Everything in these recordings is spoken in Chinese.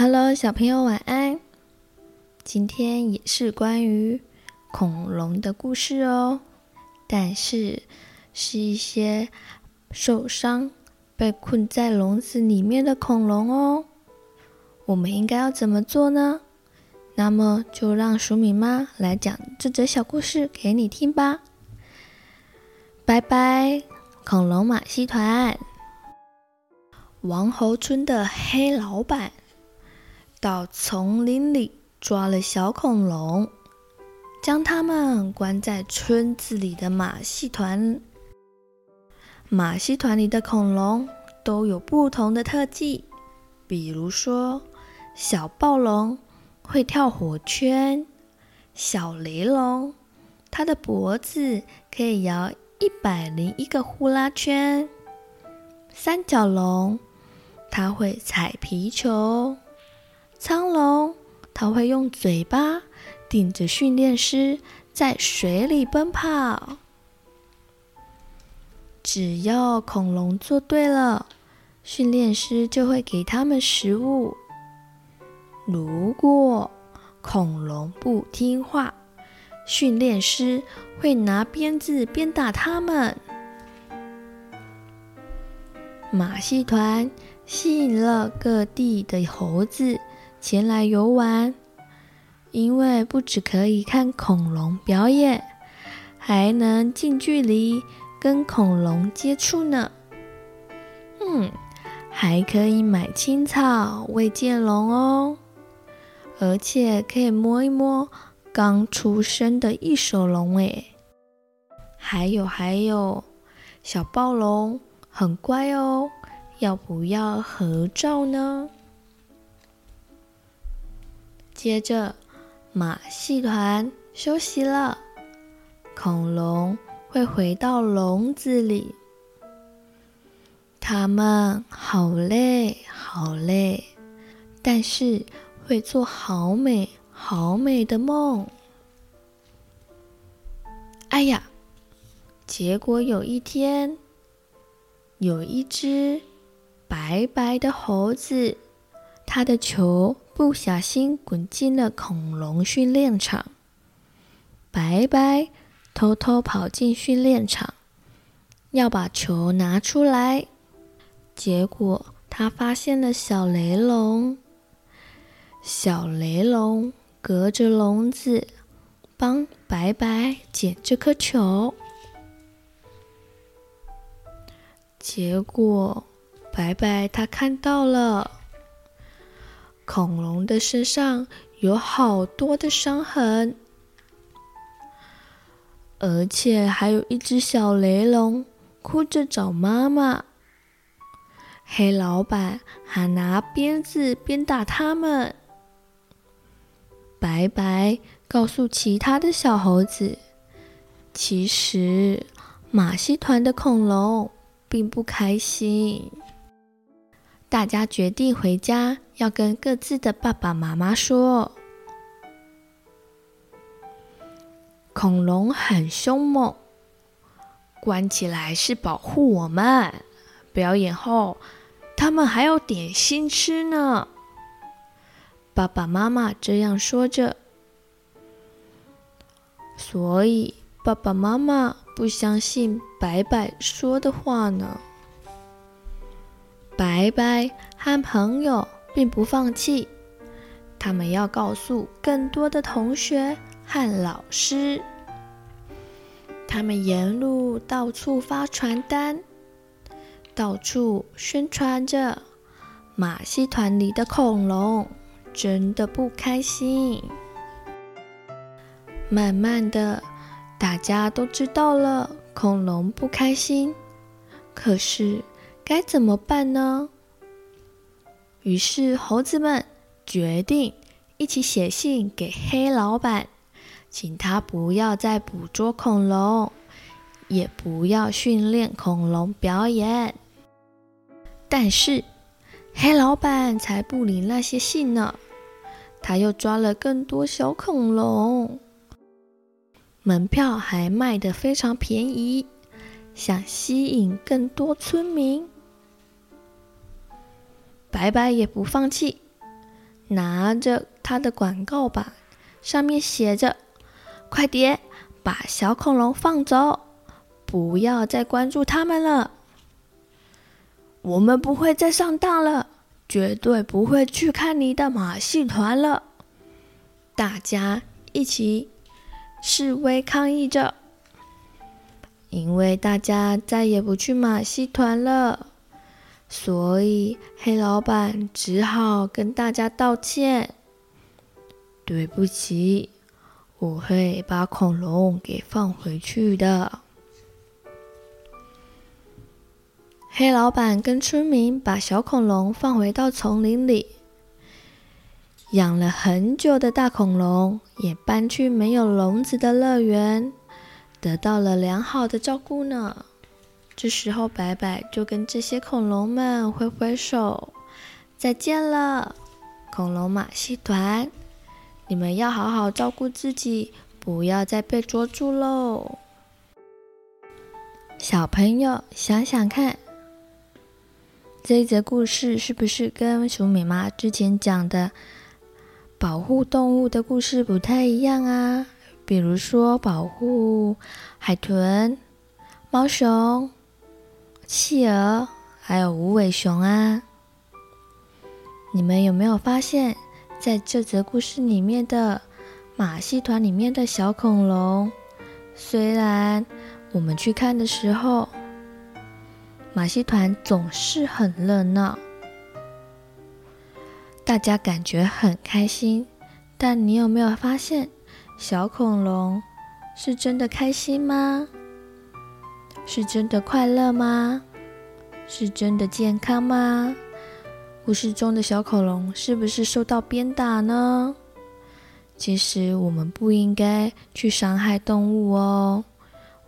Hello，小朋友晚安。今天也是关于恐龙的故事哦，但是是一些受伤、被困在笼子里面的恐龙哦。我们应该要怎么做呢？那么就让黍米妈来讲这则小故事给你听吧。拜拜，恐龙马戏团。王侯村的黑老板到丛林里抓了小恐龙，将它们关在村子里的马戏团。马戏团里的恐龙都有不同的特技，比如说小暴龙会跳火圈，小雷龙它的脖子可以摇一百零一个呼啦圈，三角龙。它会踩皮球，苍龙，它会用嘴巴顶着训练师在水里奔跑。只要恐龙做对了，训练师就会给他们食物。如果恐龙不听话，训练师会拿鞭子鞭打他们。马戏团。吸引了各地的猴子前来游玩，因为不只可以看恐龙表演，还能近距离跟恐龙接触呢。嗯，还可以买青草喂剑龙哦，而且可以摸一摸刚出生的异手龙诶。还有还有，小暴龙很乖哦。要不要合照呢？接着，马戏团休息了，恐龙会回到笼子里。它们好累，好累，但是会做好美、好美的梦。哎呀，结果有一天，有一只。白白的猴子，它的球不小心滚进了恐龙训练场。白白偷偷跑进训练场，要把球拿出来，结果他发现了小雷龙。小雷龙隔着笼子帮白白捡这颗球，结果。白白，他看到了恐龙的身上有好多的伤痕，而且还有一只小雷龙哭着找妈妈。黑老板还拿鞭子鞭打他们。白白告诉其他的小猴子，其实马戏团的恐龙并不开心。大家决定回家，要跟各自的爸爸妈妈说。恐龙很凶猛，关起来是保护我们。表演后，他们还有点心吃呢。爸爸妈妈这样说着，所以爸爸妈妈不相信白白说的话呢。白白和朋友并不放弃，他们要告诉更多的同学和老师。他们沿路到处发传单，到处宣传着马戏团里的恐龙真的不开心。慢慢的，大家都知道了恐龙不开心，可是。该怎么办呢？于是猴子们决定一起写信给黑老板，请他不要再捕捉恐龙，也不要训练恐龙表演。但是黑老板才不理那些信呢，他又抓了更多小恐龙，门票还卖得非常便宜，想吸引更多村民。白白也不放弃，拿着他的广告板，上面写着：“快点把小恐龙放走，不要再关注他们了。我们不会再上当了，绝对不会去看你的马戏团了。”大家一起示威抗议着，因为大家再也不去马戏团了。所以，黑老板只好跟大家道歉：“对不起，我会把恐龙给放回去的。”黑老板跟村民把小恐龙放回到丛林里，养了很久的大恐龙也搬去没有笼子的乐园，得到了良好的照顾呢。这时候，白白就跟这些恐龙们挥挥手，再见了，恐龙马戏团，你们要好好照顾自己，不要再被捉住喽。小朋友想想看，这一则故事是不是跟熊美妈之前讲的保护动物的故事不太一样啊？比如说保护海豚、猫熊。企鹅，还有无尾熊啊！你们有没有发现，在这则故事里面的马戏团里面的小恐龙，虽然我们去看的时候，马戏团总是很热闹，大家感觉很开心，但你有没有发现，小恐龙是真的开心吗？是真的快乐吗？是真的健康吗？故事中的小恐龙是不是受到鞭打呢？其实我们不应该去伤害动物哦，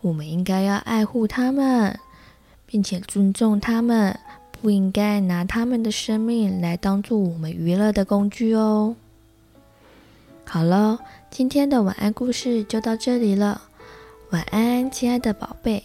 我们应该要爱护它们，并且尊重它们，不应该拿它们的生命来当做我们娱乐的工具哦。好了，今天的晚安故事就到这里了，晚安，亲爱的宝贝。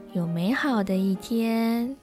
有美好的一天。